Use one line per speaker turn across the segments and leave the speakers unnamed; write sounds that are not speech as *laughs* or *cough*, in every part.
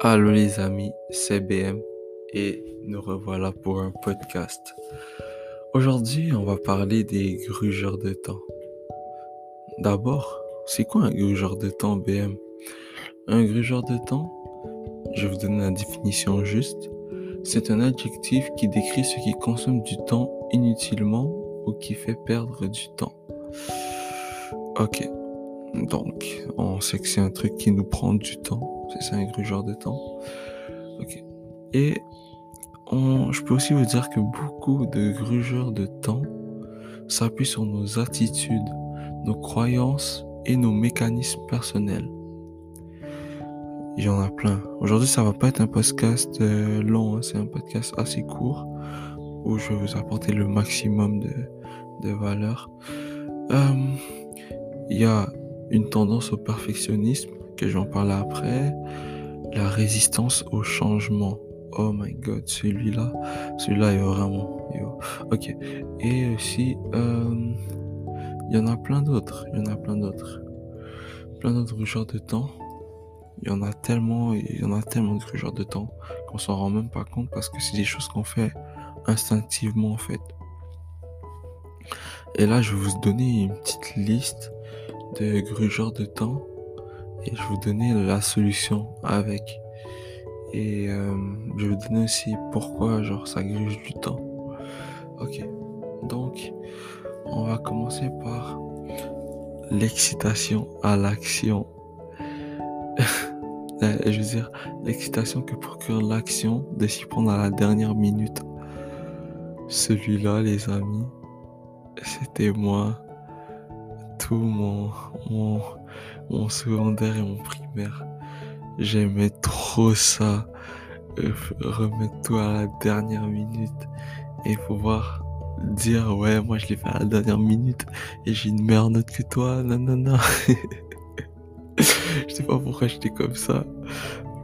Allô les amis, c'est BM et nous revoilà pour un podcast. Aujourd'hui, on va parler des grugeurs de temps. D'abord, c'est quoi un grugeur de temps BM Un grugeur de temps, je vous donner la définition juste. C'est un adjectif qui décrit ce qui consomme du temps inutilement ou qui fait perdre du temps. Ok, donc on sait que c'est un truc qui nous prend du temps c'est ça un grugeur de temps. Et je peux aussi vous dire que beaucoup de grugeurs de temps s'appuient sur nos attitudes, nos croyances et nos mécanismes personnels. Il y en a plein. Aujourd'hui, ça va pas être un podcast euh, long, hein. c'est un podcast assez court où je vais vous apporter le maximum de, de valeur. Euh, il y a une tendance au perfectionnisme que j'en parle après. La résistance au changement. Oh my god, celui-là, celui-là est vraiment. Ok. Et aussi, euh, il y en a plein d'autres. Il y en a plein d'autres. Plein d'autres genres de temps. Il y en a tellement, il y en a tellement de genres de temps qu'on s'en rend même pas compte parce que c'est des choses qu'on fait instinctivement en fait. Et là, je vais vous donner une petite liste de grugeurs de temps et je vous donner la solution avec. Et euh, je vais vous donner aussi pourquoi genre ça gruge du temps. Ok. Donc, on va commencer par l'excitation à l'action. *laughs* je veux dire, l'excitation que procure l'action de s'y prendre à la dernière minute. Celui-là, les amis, c'était moi. Tout mon, mon, mon secondaire et mon primaire. J'aimais trop ça. Euh, remettre tout à la dernière minute. Et pouvoir dire, ouais, moi je l'ai fait à la dernière minute et j'ai une meilleure note que toi. Non. *laughs* je sais pas pourquoi j'étais comme ça.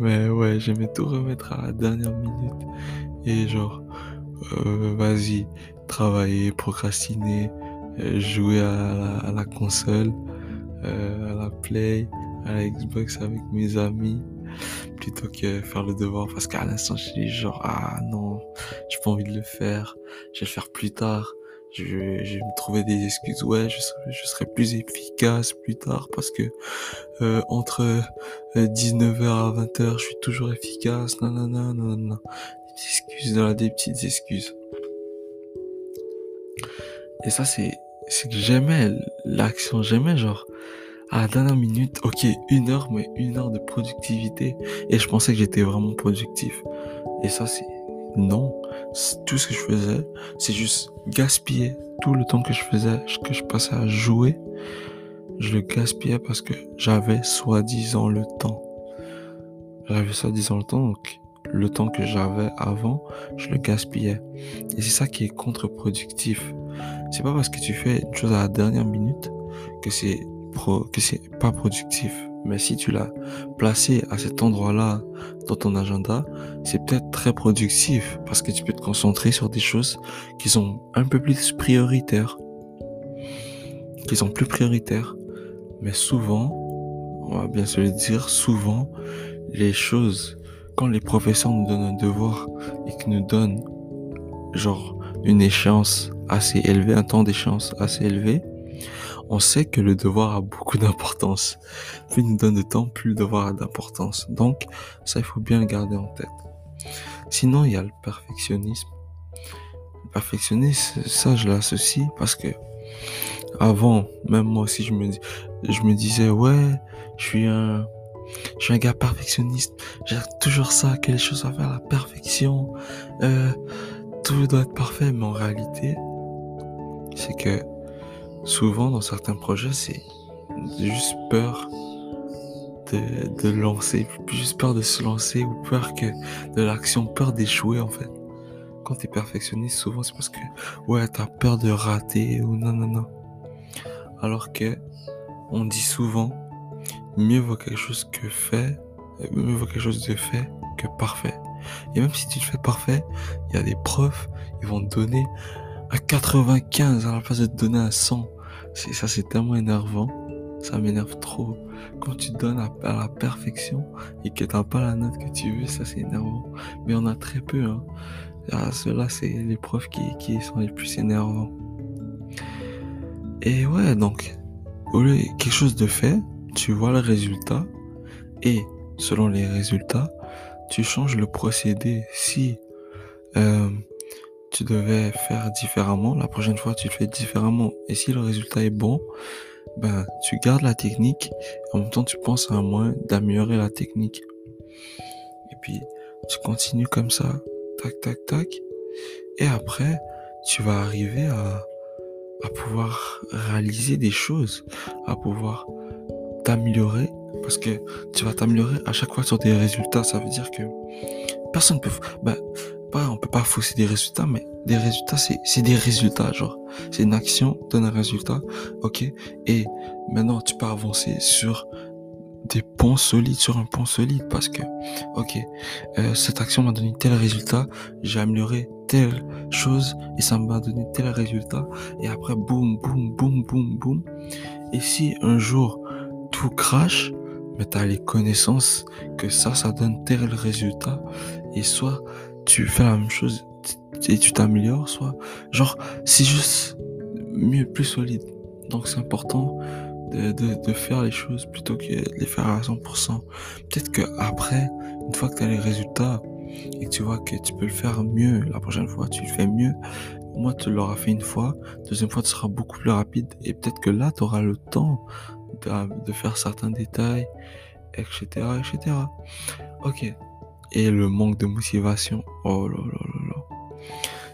Mais ouais, j'aimais tout remettre à la dernière minute. Et genre, euh, vas-y, travailler, procrastiner, euh, jouer à la console. Euh, à la Play, à la Xbox avec mes amis, plutôt que faire le devoir parce qu'à l'instant je dis genre ah non, j'ai pas envie de le faire, je vais le faire plus tard. Je, vais me trouver des excuses. Ouais, je serai, plus efficace plus tard parce que euh, entre 19h euh, à 20h, je suis toujours efficace. Non, non, non, non, non. Des excuses, des petites excuses. Et ça, c'est, c'est que j'aimais l'action. J'aimais genre à la dernière minute, ok, une heure, mais une heure de productivité. Et je pensais que j'étais vraiment productif. Et ça, c'est non. Tout ce que je faisais, c'est juste gaspiller tout le temps que je faisais, que je passais à jouer. Je le gaspillais parce que j'avais soi-disant le temps. J'avais soi-disant le temps, donc le temps que j'avais avant, je le gaspillais. Et c'est ça qui est contre-productif. C'est pas parce que tu fais une chose à la dernière minute que c'est que c'est pas productif. Mais si tu l'as placé à cet endroit-là dans ton agenda, c'est peut-être très productif parce que tu peux te concentrer sur des choses qui sont un peu plus prioritaires. Qui sont plus prioritaires. Mais souvent, on va bien se le dire, souvent, les choses, quand les professeurs nous donnent un devoir et qu'ils nous donnent, genre, une échéance assez élevée, un temps d'échéance assez élevé, on sait que le devoir a beaucoup *laughs* d'importance. Plus il nous donne de temps, plus le devoir a d'importance. Donc, ça, il faut bien le garder en tête. Sinon, il y a le perfectionnisme. Le perfectionnisme, ça, je l'associe parce que avant, même moi aussi, je me, je me disais, ouais, je suis un, je suis un gars perfectionniste. J'ai toujours ça, que les choses à faire la perfection. Euh, tout doit être parfait, mais en réalité, c'est que souvent dans certains projets, c'est juste peur de, de lancer, juste peur de se lancer ou peur que de l'action, peur d'échouer en fait. Quand tu es perfectionniste, souvent c'est parce que ouais, t'as peur de rater ou non, non, non. Alors que on dit souvent, mieux vaut quelque chose que fait, mieux vaut quelque chose de fait que parfait. Et même si tu le fais parfait, il y a des preuves, ils vont te donner à 95 à la place de te donner à 100. C'est, ça, c'est tellement énervant. ça m'énerve trop. Quand tu donnes à, la perfection et que t'as pas la note que tu veux, ça c'est énervant. Mais on a très peu, hein. Ah, Ceux-là, c'est les profs qui, qui sont les plus énervants. Et ouais, donc, au lieu quelque chose de fait, tu vois le résultat et selon les résultats, tu changes le procédé. Si euh, tu devais faire différemment, la prochaine fois tu le fais différemment. Et si le résultat est bon, ben tu gardes la technique. En même temps, tu penses à un moyen d'améliorer la technique. Et puis tu continues comme ça, tac tac tac. Et après, tu vas arriver à à pouvoir réaliser des choses, à pouvoir t'améliorer parce que tu vas t'améliorer à chaque fois sur des résultats. Ça veut dire que personne peut, bah, pas, on peut pas fausser des résultats, mais des résultats, c'est, c'est des résultats, genre. C'est une action, donne un résultat, ok? Et maintenant, tu peux avancer sur des ponts solides sur un pont solide parce que, ok, euh, cette action m'a donné tel résultat, j'ai amélioré telle chose et ça m'a donné tel résultat et après boum, boum, boum, boum, boum. Et si un jour tout crache, mais tu as les connaissances que ça, ça donne tel résultat et soit tu fais la même chose et tu t'améliores, soit genre c'est juste mieux, plus solide. Donc c'est important de, faire les choses plutôt que de les faire à 100%. Peut-être que après, une fois que tu as les résultats et que tu vois que tu peux le faire mieux, la prochaine fois tu le fais mieux, moi tu l'auras fait une fois, deuxième fois tu seras beaucoup plus rapide et peut-être que là tu auras le temps de, faire certains détails, etc., etc. Ok. Et le manque de motivation. Oh là là là là.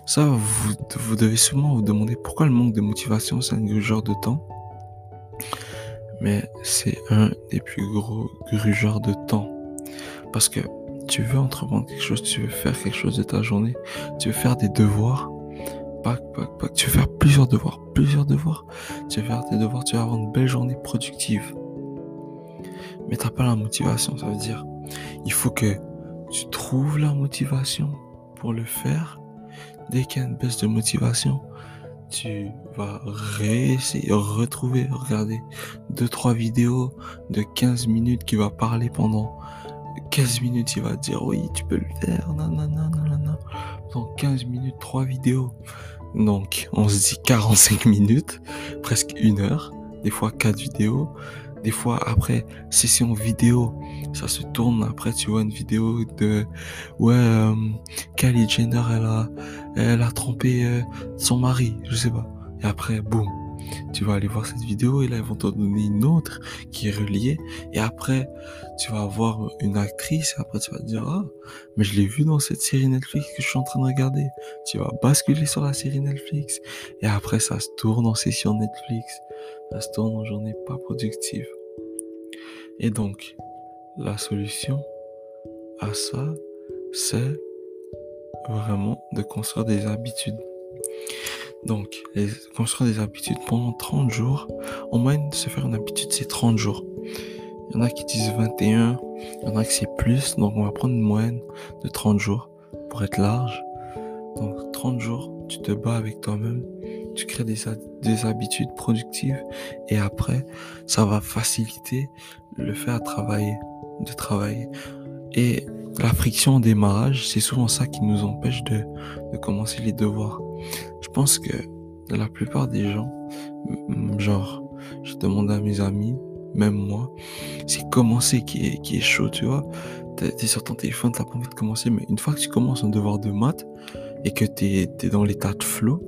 Ça, vous, vous devez sûrement vous demander pourquoi le manque de motivation, c'est un genre de temps mais c'est un des plus gros grugeurs de temps. Parce que tu veux entreprendre quelque chose, tu veux faire quelque chose de ta journée, tu veux faire des devoirs, pac, pac, pac, tu veux faire plusieurs devoirs, plusieurs devoirs, tu veux faire tes devoirs, tu vas avoir une belle journée productive. Mais t'as pas la motivation, ça veut dire, il faut que tu trouves la motivation pour le faire. Dès qu'il y a une baisse de motivation, tu vas réessayer, retrouver, regarder deux, trois vidéos de 15 minutes qui va parler pendant 15 minutes, il va dire oui, tu peux le faire, non, non. Dans 15 minutes, trois vidéos. Donc, on se dit 45 minutes, presque une heure, des fois quatre vidéos. Des fois, après session vidéo, ça se tourne. Après, tu vois une vidéo de ouais, euh, Kylie Jenner, elle a, elle a trompé euh, son mari, je sais pas. Et après, boum, tu vas aller voir cette vidéo et là ils vont te donner une autre qui est reliée. Et après tu vas voir une actrice et après tu vas te dire ah mais je l'ai vu dans cette série Netflix que je suis en train de regarder. Tu vas basculer sur la série Netflix. Et après ça se tourne en session Netflix. Ça se tourne en journée pas productive. Et donc la solution à ça c'est vraiment de construire des habitudes donc, construire des habitudes pendant 30 jours. En moyenne, se faire une habitude, c'est 30 jours. Il y en a qui disent 21, il y en a qui c'est plus. Donc, on va prendre une moyenne de 30 jours pour être large. Donc, 30 jours, tu te bats avec toi-même, tu crées des, des habitudes productives et après, ça va faciliter le fait à travailler, de travailler. La friction au démarrage, c'est souvent ça qui nous empêche de, de commencer les devoirs. Je pense que la plupart des gens, genre, je demande à mes amis, même moi, c'est commencer qui est, qui est chaud, tu vois. T'es sur ton téléphone, t'as pas envie de commencer, mais une fois que tu commences un devoir de maths et que t'es es dans l'état de flow,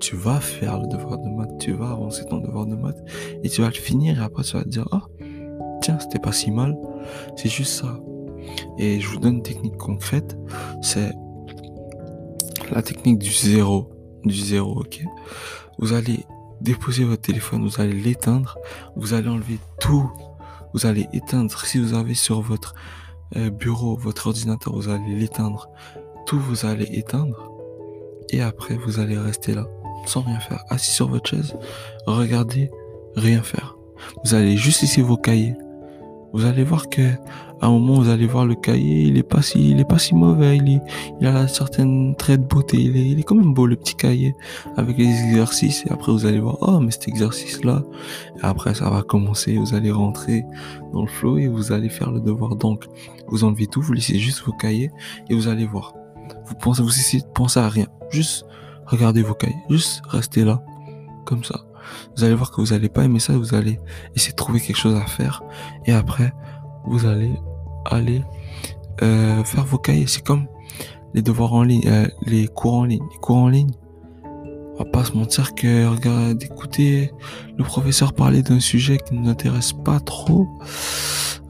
tu vas faire le devoir de maths, tu vas avancer ton devoir de maths et tu vas le finir et après tu vas te dire, ah, tiens, c'était pas si mal. C'est juste ça. Et je vous donne une technique concrète, c'est la technique du zéro. Du zéro, ok? Vous allez déposer votre téléphone, vous allez l'éteindre, vous allez enlever tout, vous allez éteindre, si vous avez sur votre euh, bureau, votre ordinateur, vous allez l'éteindre, tout vous allez éteindre, et après vous allez rester là, sans rien faire, assis sur votre chaise, regardez, rien faire. Vous allez juste ici vos cahiers, vous allez voir que à un moment vous allez voir le cahier, il est pas si, il est pas si mauvais, il, est, il a certaines traits de beauté, il est, il est quand même beau le petit cahier avec les exercices. Et après vous allez voir oh mais cet exercice là, et après ça va commencer, vous allez rentrer dans le flow et vous allez faire le devoir. Donc vous enlevez tout, vous laissez juste vos cahiers et vous allez voir. Vous pensez, vous essayez de penser à rien, juste regardez vos cahiers, juste restez là comme ça. Vous allez voir que vous allez pas aimer ça, vous allez essayer de trouver quelque chose à faire et après vous allez aller euh, faire vos cahiers. C'est comme les devoirs en ligne, euh, les cours en ligne. Les cours en ligne, on va pas se mentir que d'écouter le professeur parler d'un sujet qui ne nous intéresse pas trop,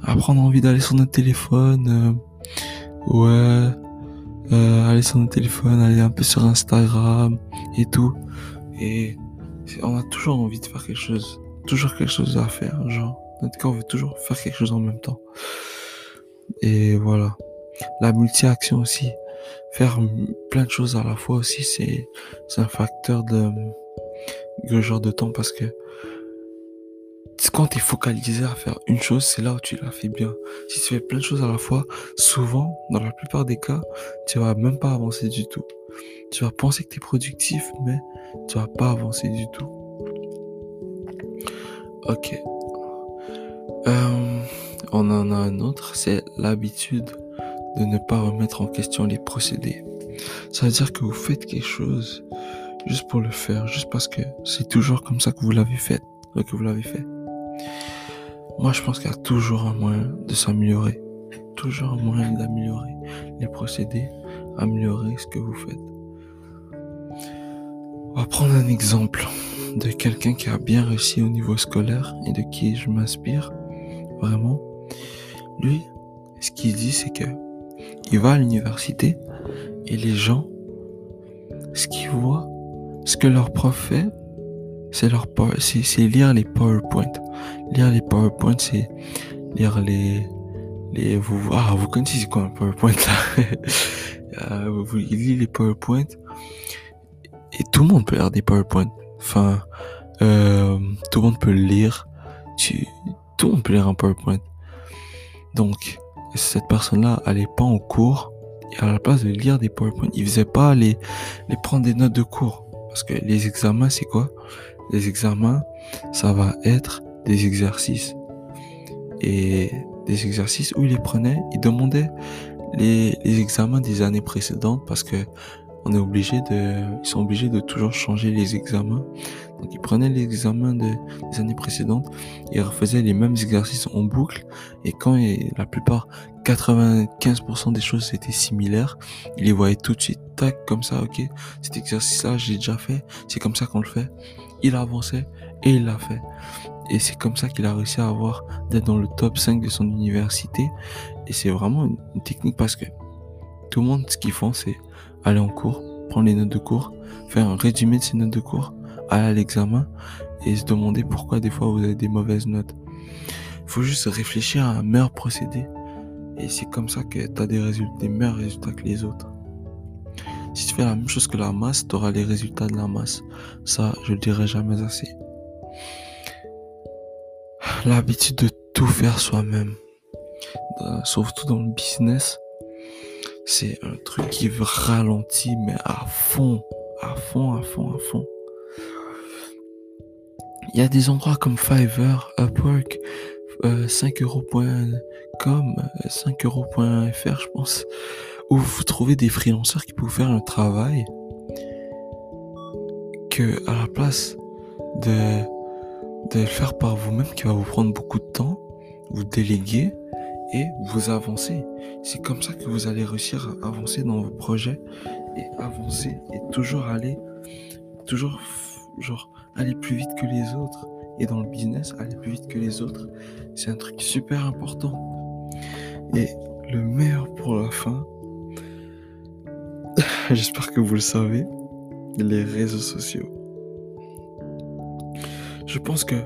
après on a envie d'aller sur notre téléphone, euh, ouais, aller sur notre téléphone, aller un peu sur Instagram et tout. Et on a toujours envie de faire quelque chose, toujours quelque chose à faire, genre notre corps veut toujours faire quelque chose en même temps. Et voilà. La multi-action aussi. Faire plein de choses à la fois aussi, c'est, un facteur de, de genre de temps parce que quand tu es focalisé à faire une chose, c'est là où tu la fais bien. Si tu fais plein de choses à la fois, souvent, dans la plupart des cas, tu vas même pas avancer du tout. Tu vas penser que tu es productif, mais tu vas pas avancer du tout. Ok. Euh, on en a un autre, c'est l'habitude de ne pas remettre en question les procédés. Ça veut dire que vous faites quelque chose juste pour le faire, juste parce que c'est toujours comme ça que vous l'avez fait, que vous l'avez fait. Moi, je pense qu'il y a toujours un moyen de s'améliorer, toujours un moyen d'améliorer les procédés, améliorer ce que vous faites. On va prendre un exemple de quelqu'un qui a bien réussi au niveau scolaire et de qui je m'inspire vraiment. Lui, ce qu'il dit, c'est que il va à l'université et les gens, ce qu'ils voient, ce que leur prof fait, c'est lire les PowerPoint. Lire les PowerPoint, c'est lire les les vous ah vous connaissez quoi un PowerPoint là? *laughs* Euh, vous lisez les PowerPoint et tout le monde peut lire des PowerPoint. Enfin, euh, tout le monde peut lire. Tu, tout le monde peut lire un PowerPoint. Donc, cette personne-là allait pas en cours et à la place de lire des PowerPoint, il faisait pas les, les prendre des notes de cours. Parce que les examens, c'est quoi? Les examens, ça va être des exercices. Et des exercices où il les prenait, il demandait les, les examens des années précédentes parce que on est obligé de, ils sont obligés de toujours changer les examens. Donc ils prenaient les examens de, des années précédentes et refaisaient les mêmes exercices en boucle. Et quand la plupart, 95% des choses étaient similaires, ils les voyaient tout de suite, tac, comme ça, ok, cet exercice-là, j'ai déjà fait, c'est comme ça qu'on le fait. Il avançait et il l'a fait. Et c'est comme ça qu'il a réussi à avoir, d'être dans le top 5 de son université. Et c'est vraiment une technique parce que tout le monde, ce qu'ils font, c'est aller en cours, prendre les notes de cours, faire un résumé de ces notes de cours, aller à l'examen et se demander pourquoi des fois vous avez des mauvaises notes. Il faut juste réfléchir à un meilleur procédé et c'est comme ça que tu as des résultats, des meilleurs résultats que les autres. Si tu fais la même chose que la masse, tu auras les résultats de la masse. Ça, je le dirai jamais assez. L'habitude de tout faire soi-même, surtout dans le business, c'est un truc qui ralentit, mais à fond, à fond, à fond, à fond. Il y a des endroits comme Fiverr, Upwork, 5euros.com, euh, 5euros.fr, euh, je pense, où vous trouvez des freelancers qui peuvent faire un travail que, à la place de, de le faire par vous-même, qui va vous prendre beaucoup de temps, vous déléguez, et vous avancez. C'est comme ça que vous allez réussir à avancer dans vos projets et avancer et toujours aller, toujours, genre, aller plus vite que les autres. Et dans le business, aller plus vite que les autres, c'est un truc super important. Et le meilleur pour la fin, *laughs* j'espère que vous le savez, les réseaux sociaux. Je pense que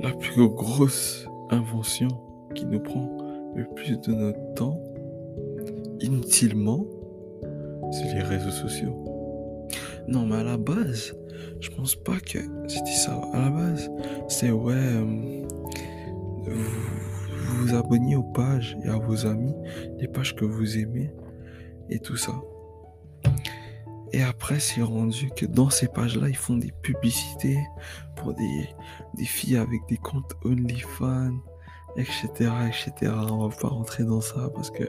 la plus grosse invention qui nous prend le plus de notre temps, inutilement, c'est les réseaux sociaux. Non, mais à la base, je pense pas que c'était ça. À la base, c'est ouais, euh, vous, vous abonniez aux pages et à vos amis, les pages que vous aimez et tout ça. Et après, c'est rendu que dans ces pages-là, ils font des publicités pour des, filles avec des comptes OnlyFans, etc., etc. On va pas rentrer dans ça parce que,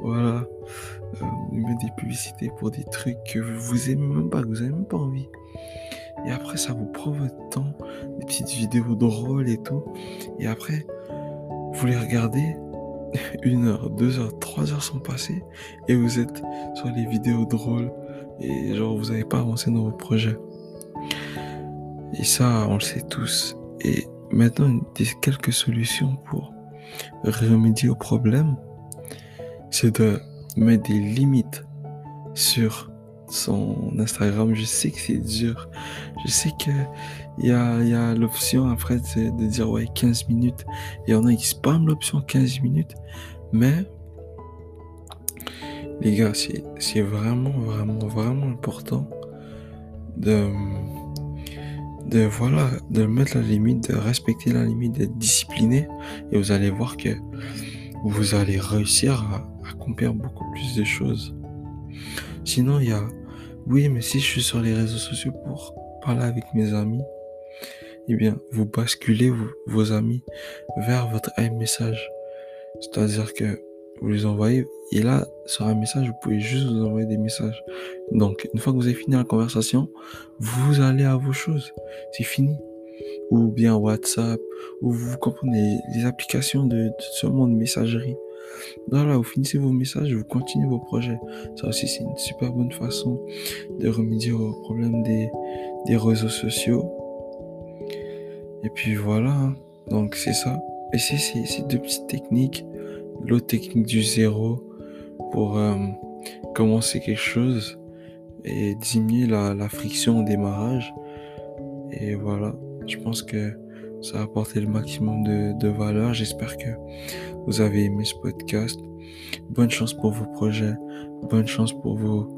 voilà, euh, ils mettent des publicités pour des trucs que vous aimez même pas, que vous avez même pas envie. Et après, ça vous prend votre temps, des petites vidéos drôles et tout. Et après, vous les regardez, *laughs* une heure, deux heures, trois heures sont passées et vous êtes sur les vidéos drôles et genre vous n'avez pas avancé dans vos projets. Et ça, on le sait tous. Et maintenant, des quelques solutions pour remédier au problème, c'est de mettre des limites sur son Instagram. Je sais que c'est dur. Je sais que il y a, y a l'option après de, de, dire ouais 15 minutes. Il y en a qui spamment l'option 15 minutes. Mais les gars, c'est vraiment, vraiment, vraiment important de, de, voilà, de mettre la limite, de respecter la limite, d'être discipliné. Et vous allez voir que vous allez réussir à accomplir beaucoup plus de choses. Sinon, il y a, oui, mais si je suis sur les réseaux sociaux pour parler avec mes amis, eh bien, vous basculez vos, amis vers votre message. C'est-à-dire que vous les envoyez, et là, sur un message, vous pouvez juste vous envoyer des messages. Donc, une fois que vous avez fini la conversation, vous allez à vos choses. C'est fini. Ou bien WhatsApp, ou vous comprenez les applications de, de ce monde de messagerie. Voilà, vous finissez vos messages, vous continuez vos projets. Ça aussi, c'est une super bonne façon de remédier au problème des, des réseaux sociaux. Et puis voilà, hein. donc c'est ça. Et c'est ces deux petites techniques, l'autre technique du zéro pour euh, commencer quelque chose et diminuer la, la, friction au démarrage. Et voilà, je pense que ça a apporté le maximum de, de valeur. J'espère que vous avez aimé ce podcast. Bonne chance pour vos projets. Bonne chance pour vos,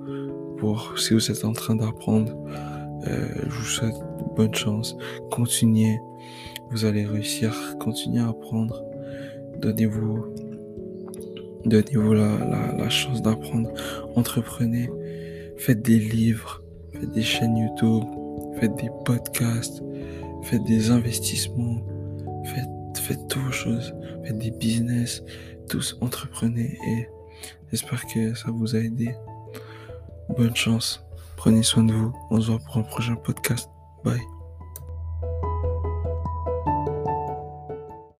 pour si vous êtes en train d'apprendre. Euh, je vous souhaite bonne chance. Continuez. Vous allez réussir. Continuez à apprendre. Donnez-vous, donnez-vous la, la, la chance d'apprendre. Entreprenez. Faites des livres. Faites des chaînes YouTube. Faites des podcasts. Faites des investissements. Faites faites toutes choses, faites des business, tous entreprenez et j'espère que ça vous a aidé. Bonne chance, prenez soin de vous, on se voit pour un prochain podcast. Bye.